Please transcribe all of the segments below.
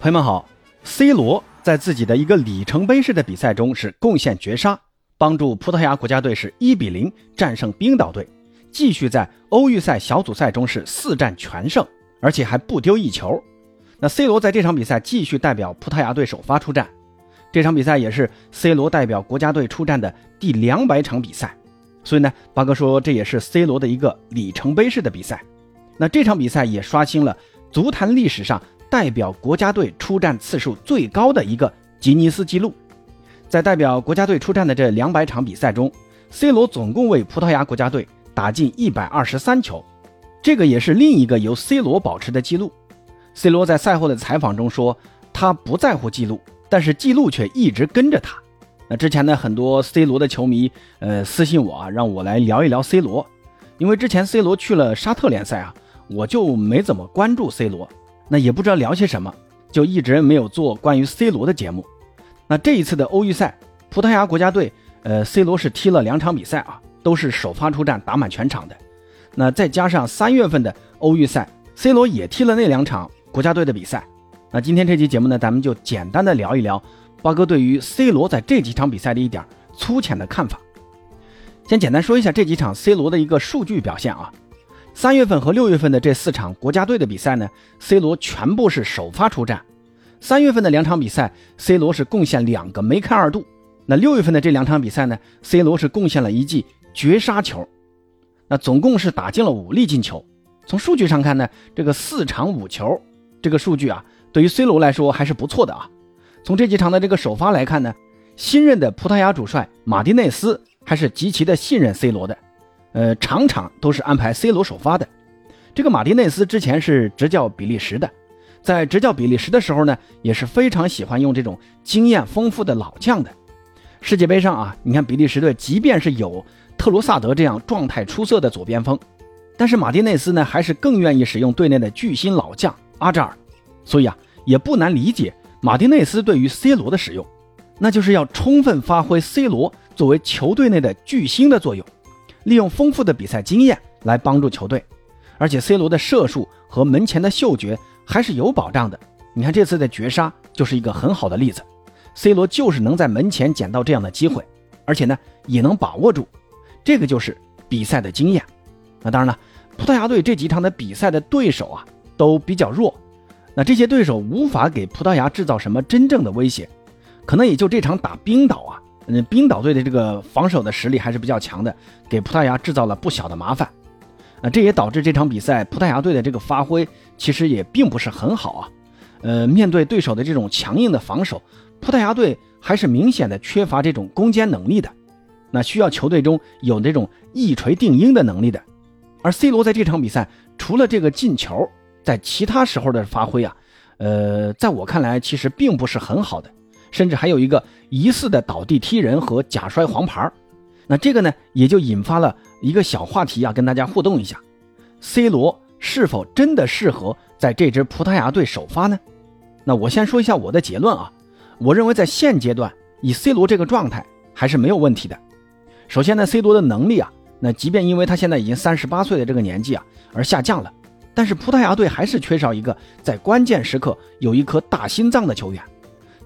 朋友们好，C 罗在自己的一个里程碑式的比赛中是贡献绝杀，帮助葡萄牙国家队是一比零战胜冰岛队，继续在欧预赛小组赛中是四战全胜，而且还不丢一球。那 C 罗在这场比赛继续代表葡萄牙队首发出战，这场比赛也是 C 罗代表国家队出战的第两百场比赛，所以呢，八哥说这也是 C 罗的一个里程碑式的比赛。那这场比赛也刷新了足坛历史上。代表国家队出战次数最高的一个吉尼斯纪录，在代表国家队出战的这两百场比赛中，C 罗总共为葡萄牙国家队打进一百二十三球，这个也是另一个由 C 罗保持的记录。C 罗在赛后的采访中说，他不在乎记录，但是记录却一直跟着他。那之前呢，很多 C 罗的球迷呃私信我啊，让我来聊一聊 C 罗，因为之前 C 罗去了沙特联赛啊，我就没怎么关注 C 罗。那也不知道聊些什么，就一直没有做关于 C 罗的节目。那这一次的欧预赛，葡萄牙国家队，呃，C 罗是踢了两场比赛啊，都是首发出战，打满全场的。那再加上三月份的欧预赛，C 罗也踢了那两场国家队的比赛。那今天这期节目呢，咱们就简单的聊一聊八哥对于 C 罗在这几场比赛的一点粗浅的看法。先简单说一下这几场 C 罗的一个数据表现啊。三月份和六月份的这四场国家队的比赛呢，C 罗全部是首发出战。三月份的两场比赛，C 罗是贡献两个梅开二度。那六月份的这两场比赛呢，C 罗是贡献了一记绝杀球。那总共是打进了五粒进球。从数据上看呢，这个四场五球，这个数据啊，对于 C 罗来说还是不错的啊。从这几场的这个首发来看呢，新任的葡萄牙主帅马丁内斯还是极其的信任 C 罗的。呃，场场都是安排 C 罗首发的。这个马丁内斯之前是执教比利时的，在执教比利时的时候呢，也是非常喜欢用这种经验丰富的老将的。世界杯上啊，你看比利时队即便是有特罗萨德这样状态出色的左边锋，但是马丁内斯呢，还是更愿意使用队内的巨星老将阿扎尔。所以啊，也不难理解马丁内斯对于 C 罗的使用，那就是要充分发挥 C 罗作为球队内的巨星的作用。利用丰富的比赛经验来帮助球队，而且 C 罗的射术和门前的嗅觉还是有保障的。你看这次的绝杀就是一个很好的例子，C 罗就是能在门前捡到这样的机会，而且呢也能把握住，这个就是比赛的经验。那当然了，葡萄牙队这几场的比赛的对手啊都比较弱，那这些对手无法给葡萄牙制造什么真正的威胁，可能也就这场打冰岛啊。嗯，冰岛队的这个防守的实力还是比较强的，给葡萄牙制造了不小的麻烦。啊，这也导致这场比赛葡萄牙队的这个发挥其实也并不是很好啊。呃，面对对手的这种强硬的防守，葡萄牙队还是明显的缺乏这种攻坚能力的。那需要球队中有这种一锤定音的能力的。而 C 罗在这场比赛除了这个进球，在其他时候的发挥啊，呃，在我看来其实并不是很好的。甚至还有一个疑似的倒地踢人和假摔黄牌那这个呢也就引发了一个小话题啊，跟大家互动一下：C 罗是否真的适合在这支葡萄牙队首发呢？那我先说一下我的结论啊，我认为在现阶段以 C 罗这个状态还是没有问题的。首先呢，C 罗的能力啊，那即便因为他现在已经三十八岁的这个年纪啊而下降了，但是葡萄牙队还是缺少一个在关键时刻有一颗大心脏的球员。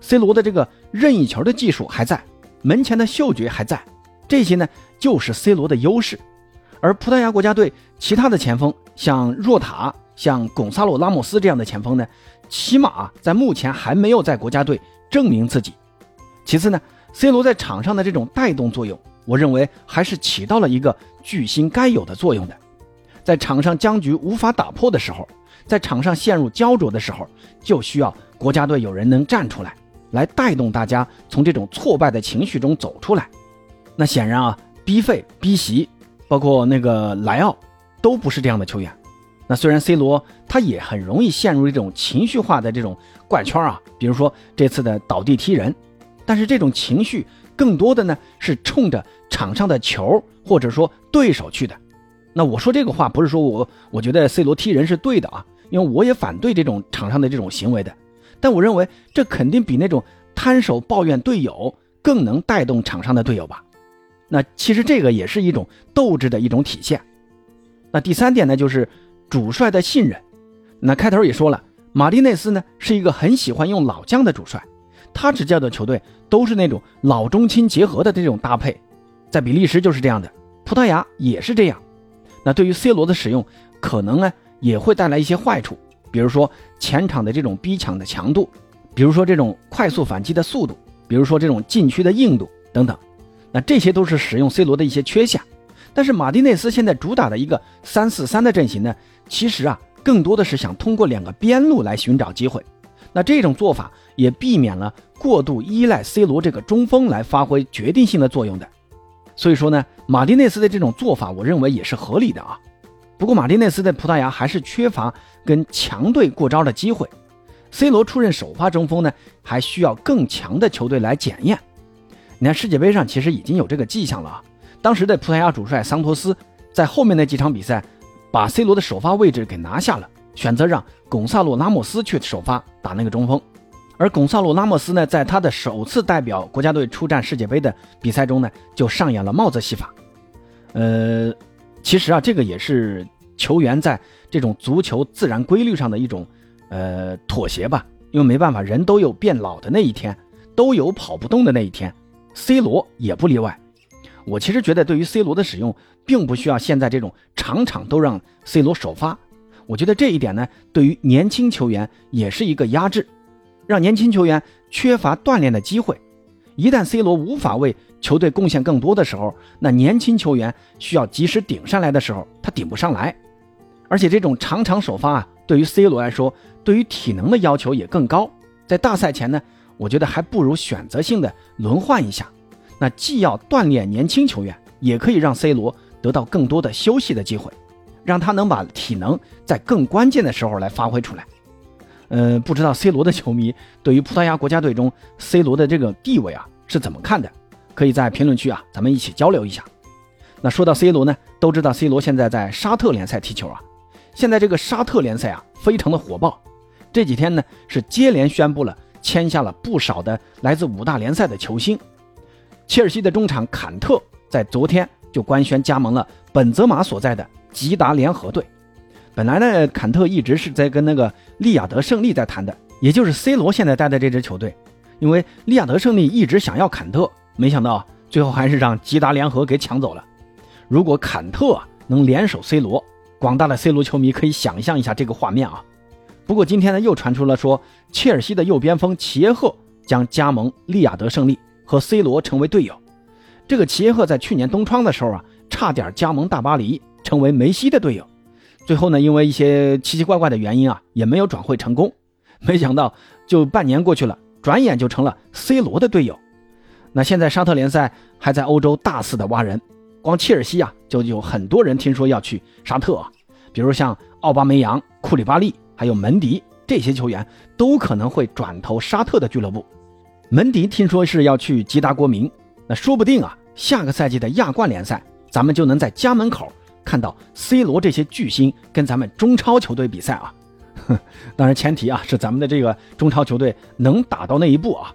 C 罗的这个任意球的技术还在，门前的嗅觉还在，这些呢就是 C 罗的优势。而葡萄牙国家队其他的前锋，像若塔、像贡萨洛·拉莫斯这样的前锋呢，起码在目前还没有在国家队证明自己。其次呢，C 罗在场上的这种带动作用，我认为还是起到了一个巨星该有的作用的。在场上僵局无法打破的时候，在场上陷入焦灼的时候，就需要国家队有人能站出来。来带动大家从这种挫败的情绪中走出来。那显然啊，B 费、B 席，包括那个莱奥，都不是这样的球员。那虽然 C 罗他也很容易陷入这种情绪化的这种怪圈啊，比如说这次的倒地踢人，但是这种情绪更多的呢是冲着场上的球或者说对手去的。那我说这个话不是说我我觉得 C 罗踢人是对的啊，因为我也反对这种场上的这种行为的。但我认为这肯定比那种摊手抱怨队友更能带动场上的队友吧？那其实这个也是一种斗志的一种体现。那第三点呢，就是主帅的信任。那开头也说了，马丁内斯呢是一个很喜欢用老将的主帅，他执教的球队都是那种老中青结合的这种搭配，在比利时就是这样的，葡萄牙也是这样。那对于 C 罗的使用，可能呢也会带来一些坏处，比如说前场的这种逼抢的强度，比如说这种快速反击的速度，比如说这种禁区的硬度等等。那这些都是使用 C 罗的一些缺陷。但是马丁内斯现在主打的一个三四三的阵型呢，其实啊，更多的是想通过两个边路来寻找机会。那这种做法也避免了过度依赖 C 罗这个中锋来发挥决定性的作用的。所以说呢，马丁内斯的这种做法，我认为也是合理的啊。不过马丁内斯在葡萄牙还是缺乏跟强队过招的机会。C 罗出任首发中锋呢，还需要更强的球队来检验。你看世界杯上其实已经有这个迹象了啊。当时的葡萄牙主帅桑托斯在后面那几场比赛，把 C 罗的首发位置给拿下了，选择让贡萨洛拉莫斯去首发打那个中锋。而贡萨洛拉莫斯呢，在他的首次代表国家队出战世界杯的比赛中呢，就上演了帽子戏法。呃，其实啊，这个也是球员在这种足球自然规律上的一种呃妥协吧，因为没办法，人都有变老的那一天，都有跑不动的那一天，C 罗也不例外。我其实觉得，对于 C 罗的使用，并不需要现在这种场场都让 C 罗首发。我觉得这一点呢，对于年轻球员也是一个压制，让年轻球员缺乏锻炼的机会。一旦 C 罗无法为球队贡献更多的时候，那年轻球员需要及时顶上来的时候，他顶不上来。而且这种场场首发啊，对于 C 罗来说，对于体能的要求也更高。在大赛前呢，我觉得还不如选择性的轮换一下。那既要锻炼年轻球员，也可以让 C 罗得到更多的休息的机会，让他能把体能在更关键的时候来发挥出来。呃，不知道 C 罗的球迷对于葡萄牙国家队中 C 罗的这个地位啊是怎么看的？可以在评论区啊，咱们一起交流一下。那说到 C 罗呢，都知道 C 罗现在在沙特联赛踢球啊，现在这个沙特联赛啊非常的火爆，这几天呢是接连宣布了签下了不少的来自五大联赛的球星。切尔西的中场坎特在昨天就官宣加盟了本泽马所在的吉达联合队。本来呢，坎特一直是在跟那个利雅得胜利在谈的，也就是 C 罗现在带的这支球队。因为利雅得胜利一直想要坎特，没想到最后还是让吉达联合给抢走了。如果坎特能联手 C 罗，广大的 C 罗球迷可以想象一下这个画面啊。不过今天呢，又传出了说切尔西的右边锋齐耶赫将加盟利雅得胜利。和 C 罗成为队友，这个齐耶赫在去年冬窗的时候啊，差点加盟大巴黎，成为梅西的队友。最后呢，因为一些奇奇怪怪的原因啊，也没有转会成功。没想到，就半年过去了，转眼就成了 C 罗的队友。那现在沙特联赛还在欧洲大肆的挖人，光切尔西啊，就有很多人听说要去沙特啊，比如像奥巴梅扬、库里巴利，还有门迪这些球员，都可能会转投沙特的俱乐部。门迪听说是要去吉达国民，那说不定啊，下个赛季的亚冠联赛，咱们就能在家门口看到 C 罗这些巨星跟咱们中超球队比赛啊。当然前提啊是咱们的这个中超球队能打到那一步啊。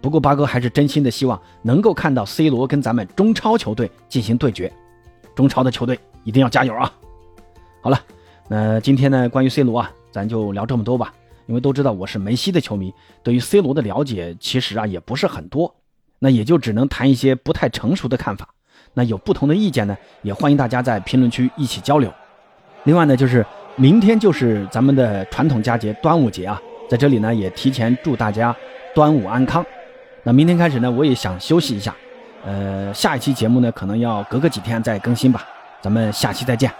不过八哥还是真心的希望能够看到 C 罗跟咱们中超球队进行对决，中超的球队一定要加油啊！好了，那今天呢关于 C 罗啊，咱就聊这么多吧。因为都知道我是梅西的球迷，对于 C 罗的了解其实啊也不是很多，那也就只能谈一些不太成熟的看法。那有不同的意见呢，也欢迎大家在评论区一起交流。另外呢，就是明天就是咱们的传统佳节端午节啊，在这里呢也提前祝大家端午安康。那明天开始呢，我也想休息一下，呃，下一期节目呢可能要隔个几天再更新吧。咱们下期再见。